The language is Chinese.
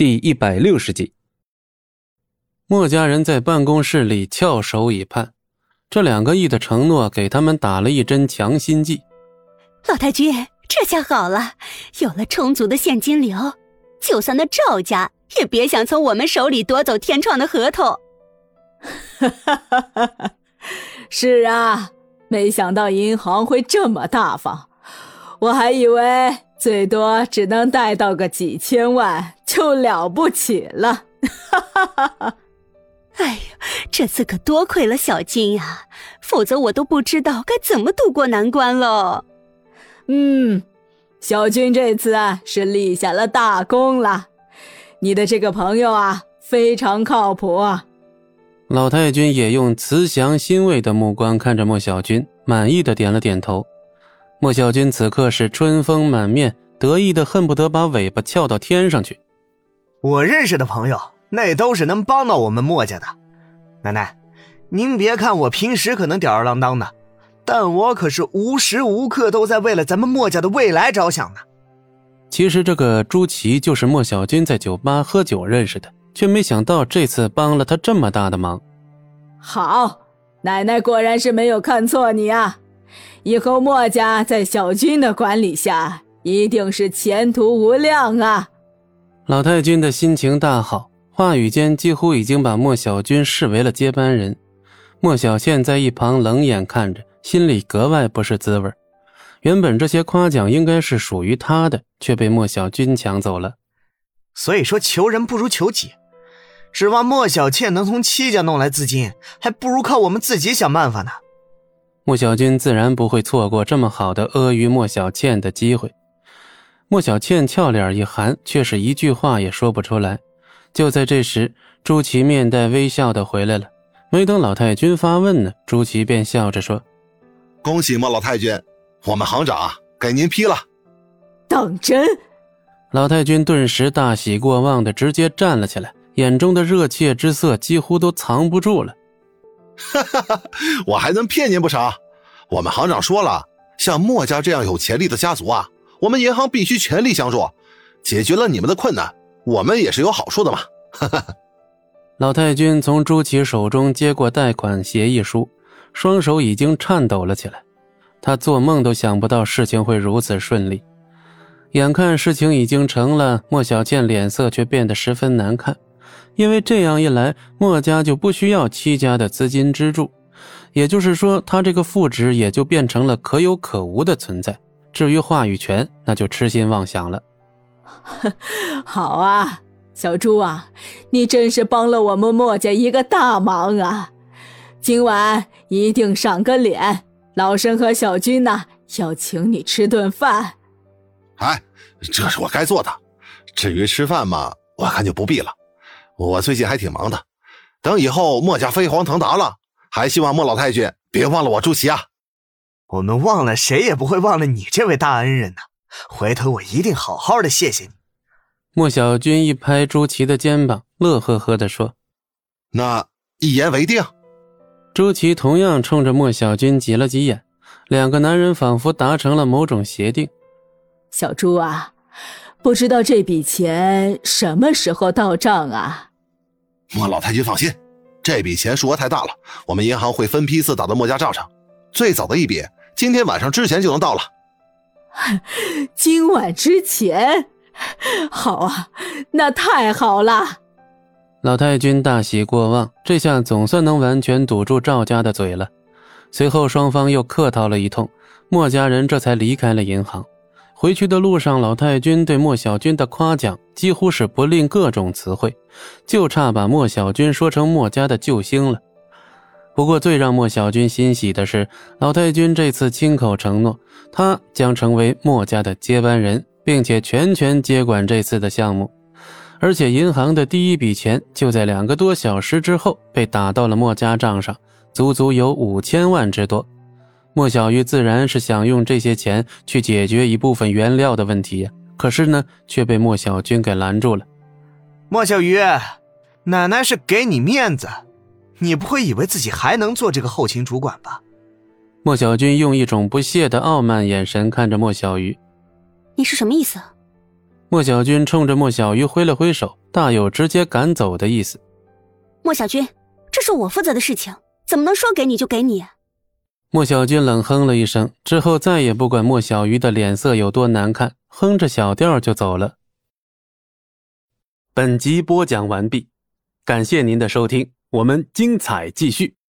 第一百六十集，莫家人在办公室里翘首以盼，这两个亿的承诺给他们打了一针强心剂。老太君，这下好了，有了充足的现金流，就算那赵家也别想从我们手里夺走天创的合同。哈哈哈哈哈！是啊，没想到银行会这么大方，我还以为。最多只能贷到个几千万就了不起了，哈哈哈哈！哎呀，这次可多亏了小金呀，否则我都不知道该怎么渡过难关了。嗯，小军这次啊是立下了大功了，你的这个朋友啊非常靠谱。老太君也用慈祥欣慰的目光看着莫小军，满意的点了点头。莫小军此刻是春风满面，得意的恨不得把尾巴翘到天上去。我认识的朋友，那都是能帮到我们墨家的。奶奶，您别看我平时可能吊儿郎当的，但我可是无时无刻都在为了咱们墨家的未来着想呢。其实这个朱祁就是莫小军在酒吧喝酒认识的，却没想到这次帮了他这么大的忙。好，奶奶果然是没有看错你啊。以后墨家在小军的管理下，一定是前途无量啊！老太君的心情大好，话语间几乎已经把莫小军视为了接班人。莫小倩在一旁冷眼看着，心里格外不是滋味。原本这些夸奖应该是属于他的，却被莫小军抢走了。所以说，求人不如求己。指望莫小倩能从戚家弄来资金，还不如靠我们自己想办法呢。莫小军自然不会错过这么好的阿谀莫小倩的机会。莫小倩俏脸一寒，却是一句话也说不出来。就在这时，朱祁面带微笑的回来了。没等老太君发问呢，朱祁便笑着说：“恭喜莫老太君，我们行长给您批了。”当真？老太君顿时大喜过望的直接站了起来，眼中的热切之色几乎都藏不住了。哈哈哈！我还能骗您不成？我们行长说了，像莫家这样有潜力的家族啊，我们银行必须全力相助，解决了你们的困难，我们也是有好处的嘛。哈哈！老太君从朱祁手中接过贷款协议书，双手已经颤抖了起来。他做梦都想不到事情会如此顺利。眼看事情已经成了，莫小倩脸色却变得十分难看。因为这样一来，莫家就不需要戚家的资金支柱，也就是说，他这个副职也就变成了可有可无的存在。至于话语权，那就痴心妄想了。好啊，小朱啊，你真是帮了我们墨家一个大忙啊！今晚一定赏个脸，老身和小军呢要请你吃顿饭。哎，这是我该做的。至于吃饭嘛，我看就不必了。我最近还挺忙的，等以后墨家飞黄腾达了，还希望莫老太君别忘了我朱祁啊！我们忘了谁也不会忘了你这位大恩人呢。回头我一定好好的谢谢你。莫小军一拍朱祁的肩膀，乐呵呵地说：“那一言为定。”朱祁同样冲着莫小军挤了挤眼，两个男人仿佛达成了某种协定。小朱啊，不知道这笔钱什么时候到账啊？莫老太君放心，这笔钱数额太大了，我们银行会分批次打到莫家账上。最早的一笔，今天晚上之前就能到了。今晚之前，好啊，那太好了。老太君大喜过望，这下总算能完全堵住赵家的嘴了。随后双方又客套了一通，莫家人这才离开了银行。回去的路上，老太君对莫小军的夸奖几乎是不吝各种词汇，就差把莫小军说成莫家的救星了。不过，最让莫小军欣喜的是，老太君这次亲口承诺，他将成为莫家的接班人，并且全权接管这次的项目。而且，银行的第一笔钱就在两个多小时之后被打到了莫家账上，足足有五千万之多。莫小鱼自然是想用这些钱去解决一部分原料的问题呀，可是呢，却被莫小军给拦住了。莫小鱼，奶奶是给你面子，你不会以为自己还能做这个后勤主管吧？莫小军用一种不屑的傲慢眼神看着莫小鱼。你是什么意思？莫小军冲着莫小鱼挥了挥手，大有直接赶走的意思。莫小军，这是我负责的事情，怎么能说给你就给你？莫小军冷哼了一声，之后再也不管莫小鱼的脸色有多难看，哼着小调就走了。本集播讲完毕，感谢您的收听，我们精彩继续。